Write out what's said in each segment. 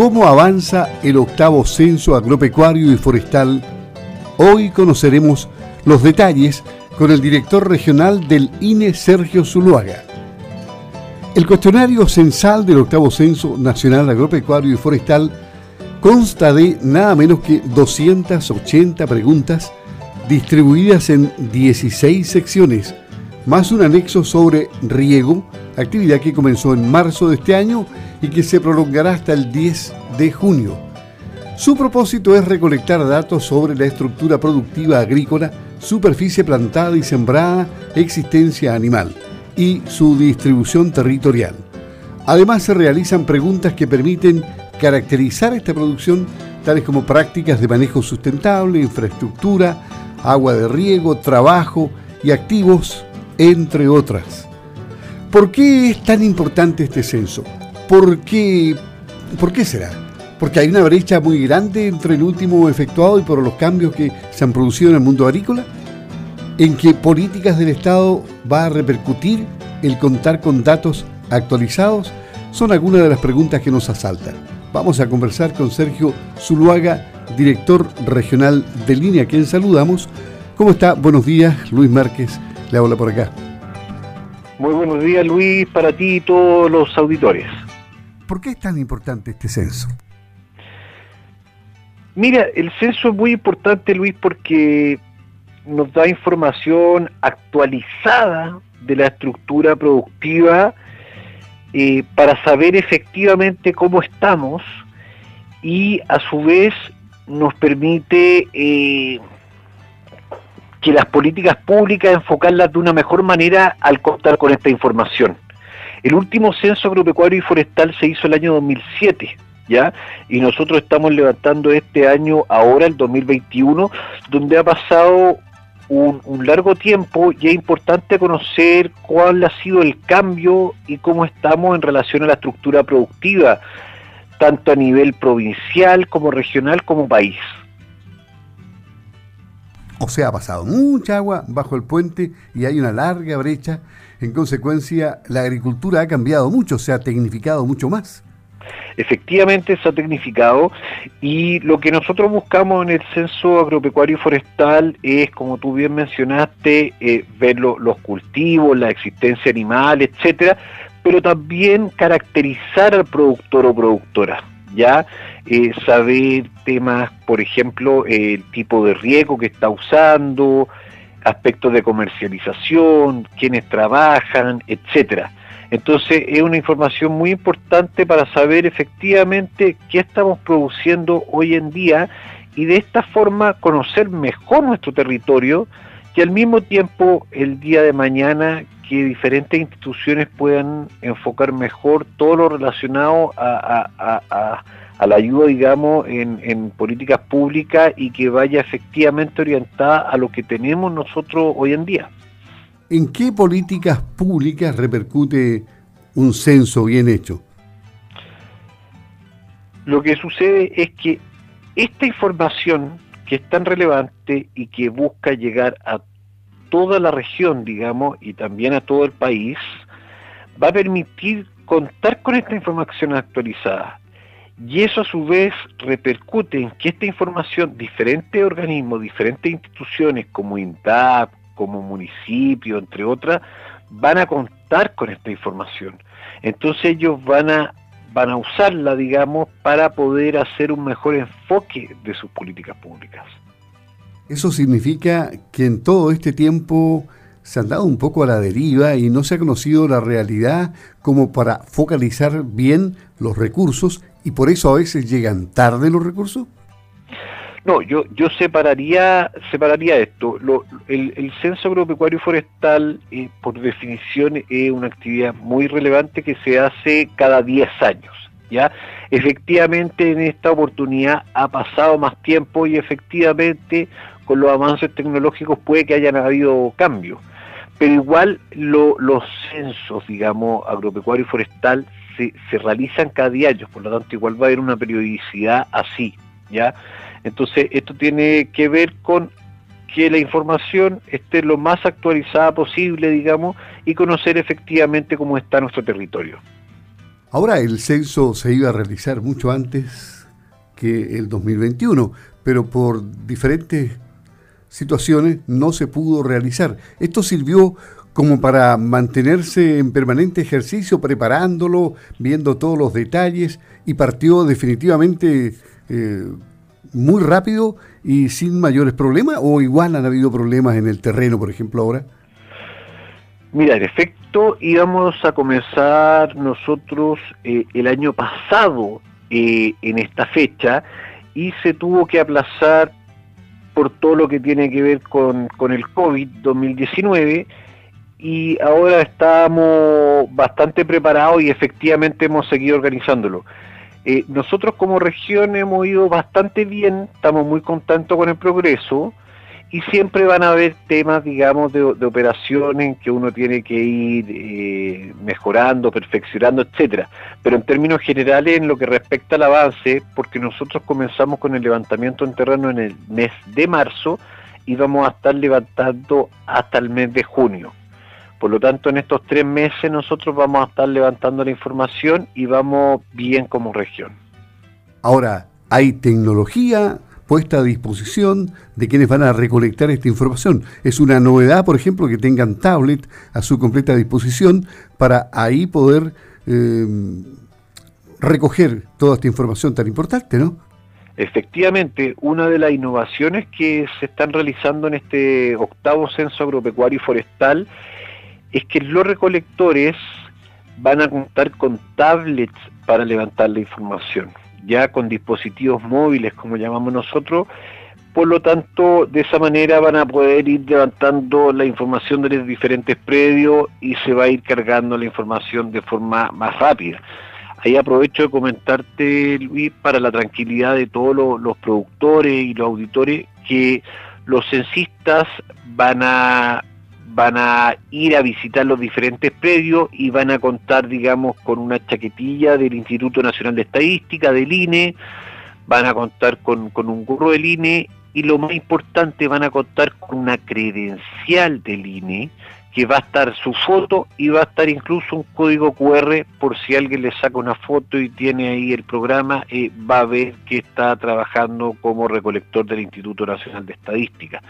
cómo avanza el octavo censo agropecuario y forestal. Hoy conoceremos los detalles con el director regional del INE, Sergio Zuluaga. El cuestionario censal del octavo censo nacional agropecuario y forestal consta de nada menos que 280 preguntas distribuidas en 16 secciones, más un anexo sobre riego, actividad que comenzó en marzo de este año y que se prolongará hasta el 10 de junio. Su propósito es recolectar datos sobre la estructura productiva agrícola, superficie plantada y sembrada, existencia animal y su distribución territorial. Además se realizan preguntas que permiten caracterizar esta producción, tales como prácticas de manejo sustentable, infraestructura, agua de riego, trabajo y activos, entre otras. ¿Por qué es tan importante este censo? ¿Por qué, ¿Por qué será? Porque hay una brecha muy grande entre el último efectuado y por los cambios que se han producido en el mundo agrícola. ¿En qué políticas del Estado va a repercutir el contar con datos actualizados? Son algunas de las preguntas que nos asaltan. Vamos a conversar con Sergio Zuluaga, director regional de línea, a quien saludamos. ¿Cómo está? Buenos días, Luis Márquez, le habla por acá. Muy buenos días, Luis, para ti y todos los auditores. ¿Por qué es tan importante este censo? Mira, el censo es muy importante, Luis, porque nos da información actualizada de la estructura productiva eh, para saber efectivamente cómo estamos y a su vez nos permite eh, que las políticas públicas enfocarlas de una mejor manera al contar con esta información. El último censo agropecuario y forestal se hizo el año 2007, ¿ya? Y nosotros estamos levantando este año, ahora el 2021, donde ha pasado un, un, largo tiempo y es importante conocer cuál ha sido el cambio y cómo estamos en relación a la estructura productiva, tanto a nivel provincial como regional como país. O sea, ha pasado mucha agua bajo el puente y hay una larga brecha. En consecuencia, la agricultura ha cambiado mucho, se ha tecnificado mucho más. Efectivamente se ha tecnificado y lo que nosotros buscamos en el censo agropecuario y forestal es, como tú bien mencionaste, eh, ver lo, los cultivos, la existencia animal, etcétera, pero también caracterizar al productor o productora ya eh, saber temas, por ejemplo, el tipo de riego que está usando, aspectos de comercialización, quienes trabajan, etcétera. Entonces es una información muy importante para saber efectivamente qué estamos produciendo hoy en día y de esta forma conocer mejor nuestro territorio y al mismo tiempo el día de mañana que diferentes instituciones puedan enfocar mejor todo lo relacionado a, la ayuda, digamos, en, políticas públicas y que vaya efectivamente orientada a lo que tenemos nosotros hoy en día. ¿En qué políticas públicas repercute un censo bien hecho? Lo que sucede es que esta información que es tan relevante y que busca llegar a toda la región, digamos, y también a todo el país, va a permitir contar con esta información actualizada. Y eso a su vez repercute en que esta información, diferentes organismos, diferentes instituciones como INDAP, como municipio, entre otras, van a contar con esta información. Entonces ellos van a, van a usarla, digamos, para poder hacer un mejor enfoque de sus políticas públicas. Eso significa que en todo este tiempo se han dado un poco a la deriva y no se ha conocido la realidad como para focalizar bien los recursos y por eso a veces llegan tarde los recursos? No, yo, yo separaría, separaría esto. el, censo agropecuario forestal, eh, por definición, es una actividad muy relevante que se hace cada 10 años. ¿ya? Efectivamente, en esta oportunidad ha pasado más tiempo y efectivamente con los avances tecnológicos puede que hayan habido cambios, pero igual los censos, digamos, agropecuario y forestal se, se realizan cada día, por lo tanto igual va a haber una periodicidad así, ¿ya? Entonces esto tiene que ver con que la información esté lo más actualizada posible, digamos, y conocer efectivamente cómo está nuestro territorio. Ahora el censo se iba a realizar mucho antes que el 2021, pero por diferentes situaciones no se pudo realizar. Esto sirvió como para mantenerse en permanente ejercicio, preparándolo, viendo todos los detalles y partió definitivamente eh, muy rápido y sin mayores problemas o igual han habido problemas en el terreno, por ejemplo, ahora? Mira, en efecto, íbamos a comenzar nosotros eh, el año pasado eh, en esta fecha y se tuvo que aplazar por todo lo que tiene que ver con, con el COVID-2019 y ahora estamos bastante preparados y efectivamente hemos seguido organizándolo. Eh, nosotros como región hemos ido bastante bien, estamos muy contentos con el progreso y siempre van a haber temas, digamos, de, operaciones en que uno tiene que ir eh, mejorando, perfeccionando, etcétera. Pero en términos generales, en lo que respecta al avance, porque nosotros comenzamos con el levantamiento en terreno en el mes de marzo y vamos a estar levantando hasta el mes de junio. Por lo tanto, en estos tres meses nosotros vamos a estar levantando la información y vamos bien como región. Ahora, hay tecnología puesta a disposición de quienes van a recolectar esta información. Es una novedad, por ejemplo, que tengan tablet a su completa disposición para ahí poder eh, recoger toda esta información tan importante, ¿no? Efectivamente, una de las innovaciones que se están realizando en este octavo censo agropecuario y forestal es que los recolectores van a contar con tablets para levantar la información, ya con dispositivos móviles, como llamamos nosotros, por lo tanto, de esa manera van a poder ir levantando la información de los diferentes predios y se va a ir cargando la información de forma más rápida. Ahí aprovecho de comentarte, Luis, para la tranquilidad de todos los, los productores y los auditores, que los censistas van a van a ir a visitar los diferentes predios y van a contar, digamos, con una chaquetilla del Instituto Nacional de Estadística, del INE, van a contar con, un gorro del INE y lo más importante, van a contar con una credencial del INE que va a estar su foto y va a estar incluso un código QR por si alguien le saca una foto y tiene ahí el programa, eh, va a ver que está trabajando como recolector del Instituto Nacional de Estadística.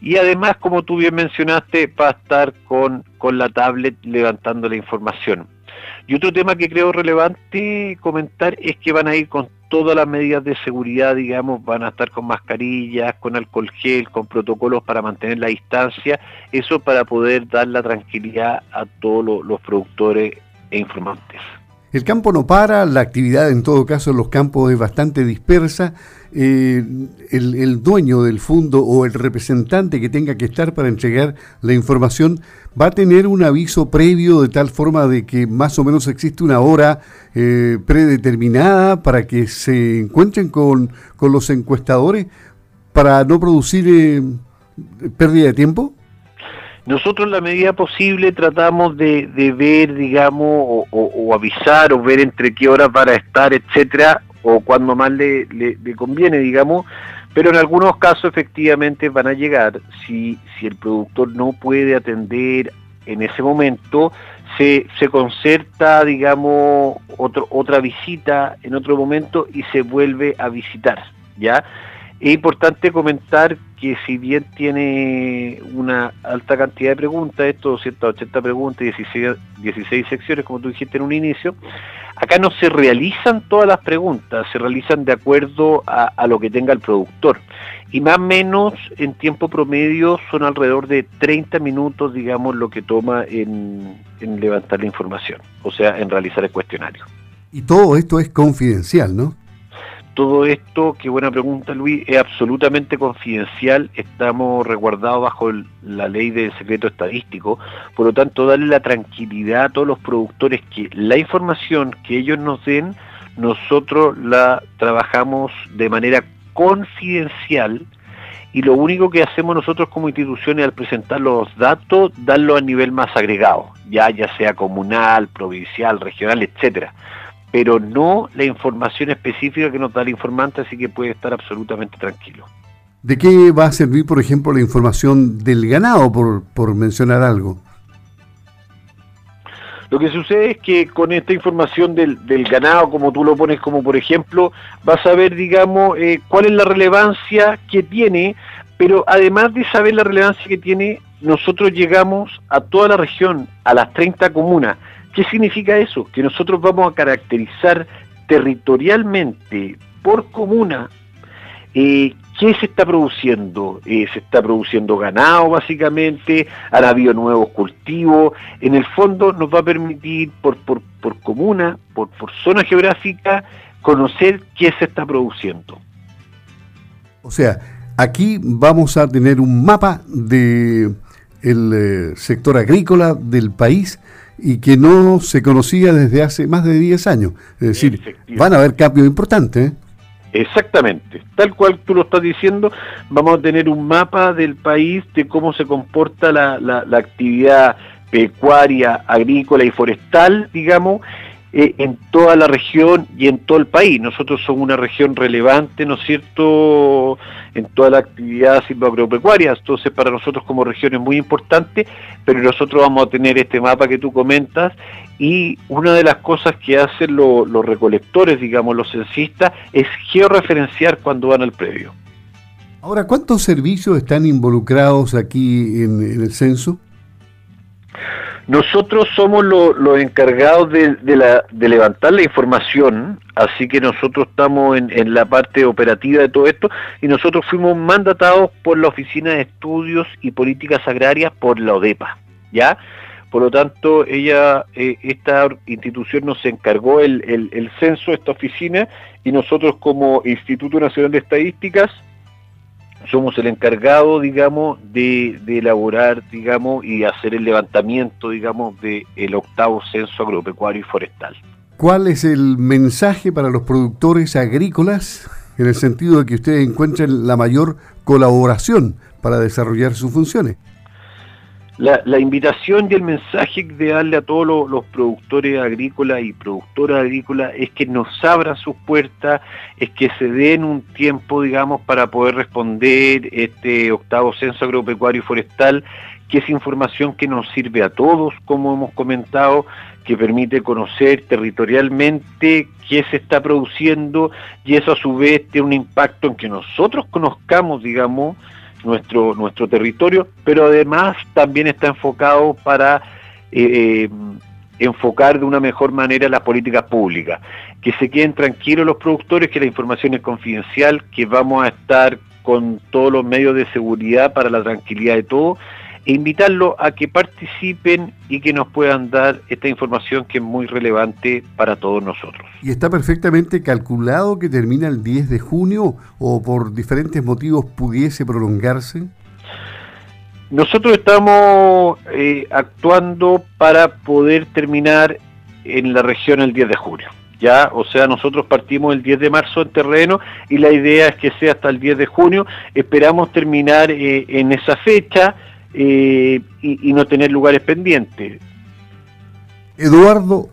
Y además, como tú bien mencionaste, va a estar con, con la tablet levantando la información. Y otro tema que creo relevante comentar es que van a ir con todas las medidas de seguridad, digamos, van a estar con mascarillas, con alcohol gel, con protocolos para mantener la distancia, eso para poder dar la tranquilidad a todos los productores e informantes. El campo no para, la actividad en todo caso en los campos es bastante dispersa. Eh, el, dueño del fondo o el representante que tenga que estar para entregar la información va a tener un aviso previo de tal forma de que más o menos existe una hora eh, predeterminada para que se encuentren con, los encuestadores para no producir eh, pérdida de tiempo. Nosotros en la medida posible tratamos de, ver, digamos, o, avisar o ver entre qué horas para estar, etcétera, o cuando más le, conviene, digamos, pero en algunos casos efectivamente van a llegar. Si, si el productor no puede atender en ese momento, se, se concerta, digamos, otro, otra visita en otro momento y se vuelve a visitar, ¿ya? Es importante comentar que si bien tiene una alta cantidad de preguntas, estos 280 preguntas y 16, 16 secciones, como tú dijiste en un inicio, acá no se realizan todas las preguntas, se realizan de acuerdo a, lo que tenga el productor. Y más o menos en tiempo promedio son alrededor de 30 minutos, digamos, lo que toma en levantar la información, o sea, en realizar el cuestionario. Y todo esto es confidencial, ¿no? Todo esto, qué buena pregunta Luis, es absolutamente confidencial, estamos resguardados bajo la ley de secreto estadístico, por lo tanto darle la tranquilidad a todos los productores que la información que ellos nos den, nosotros la trabajamos de manera confidencial y lo único que hacemos nosotros como instituciones al presentar los datos, darlo a nivel más agregado, ya, ya sea comunal, provincial, regional, etcétera pero no la información específica que nos da el informante, así que puede estar absolutamente tranquilo. ¿De qué va a servir, por ejemplo, la información del ganado, por, mencionar algo? Lo que sucede es que con esta información del, ganado, como tú lo pones como por ejemplo, vas a ver, digamos, eh, cuál es la relevancia que tiene, pero además de saber la relevancia que tiene, nosotros llegamos a toda la región, a las 30 comunas. ¿Qué significa eso? Que nosotros vamos a caracterizar territorialmente por comuna eh, ¿Qué se está produciendo? Eh, se está produciendo ganado básicamente, han habido nuevos cultivos, en el fondo nos va a permitir por, por, por comuna, por, por zona geográfica, conocer qué se está produciendo. O sea, aquí vamos a tener un mapa de el eh, sector agrícola del país y que no se conocía desde hace más de 10 años. Es decir, van a haber cambios importantes. ¿eh? Exactamente, tal cual tú lo estás diciendo, vamos a tener un mapa del país de cómo se comporta la, la, actividad pecuaria, agrícola y forestal, digamos, eh, en toda la región y en todo el país. Nosotros somos una región relevante, ¿no es cierto?, en toda la actividad silvagropecuaria, entonces para nosotros como región es muy importante, pero nosotros vamos a tener este mapa que tú comentas y una de las cosas que hacen los recolectores, digamos, los censistas, es georreferenciar cuando van al predio. Ahora, ¿cuántos servicios están involucrados aquí en, el censo? Nosotros somos los encargados de, levantar la información, así que nosotros estamos en, en, la parte operativa de todo esto y nosotros fuimos mandatados por la Oficina de Estudios y Políticas Agrarias por la ODEPA, ¿ya? Por lo tanto, ella, eh, esta institución nos encargó el, el, censo, esta oficina, y nosotros como Instituto Nacional de Estadísticas somos el encargado, digamos, de, elaborar, digamos, y hacer el levantamiento, digamos, del el octavo censo agropecuario y forestal. ¿Cuál es el mensaje para los productores agrícolas en el sentido de que ustedes encuentren la mayor colaboración para desarrollar sus funciones? La, invitación y el mensaje de darle a todos los, productores agrícolas y productoras agrícolas es que nos abran sus puertas, es que se den un tiempo, digamos, para poder responder este octavo censo agropecuario y forestal, que es información que nos sirve a todos, como hemos comentado, que permite conocer territorialmente qué se está produciendo y eso a su vez tiene un impacto en que nosotros conozcamos, digamos, nuestro, nuestro territorio, pero además también está enfocado para eh, eh, enfocar de una mejor manera las políticas públicas. Que se queden tranquilos los productores, que la información es confidencial, que vamos a estar con todos los medios de seguridad para la tranquilidad de todos e invitarlos a que participen y que nos puedan dar esta información que es muy relevante para todos nosotros. ¿Y está perfectamente calculado que termina el 10 de junio o por diferentes motivos pudiese prolongarse? Nosotros estamos eh, actuando para poder terminar en la región el 10 de junio. Ya, o sea, nosotros partimos el 10 de marzo en terreno y la idea es que sea hasta el 10 de junio. Esperamos terminar eh, en esa fecha y, no tener lugares pendientes. Eduardo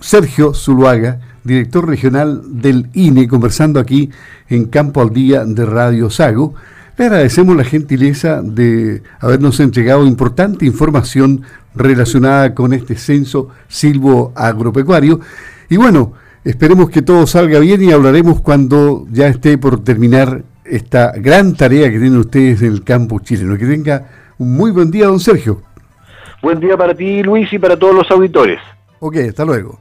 Sergio Zuluaga, director regional del INE, conversando aquí en Campo al Día de Radio Sago. Le agradecemos la gentileza de habernos entregado importante información relacionada con este censo silvo agropecuario. Y bueno, esperemos que todo salga bien y hablaremos cuando ya esté por terminar esta gran tarea que tienen ustedes en el campo chileno. Que tenga muy buen día, don Sergio. Buen día para ti, Luis, y para todos los auditores. Ok, hasta luego.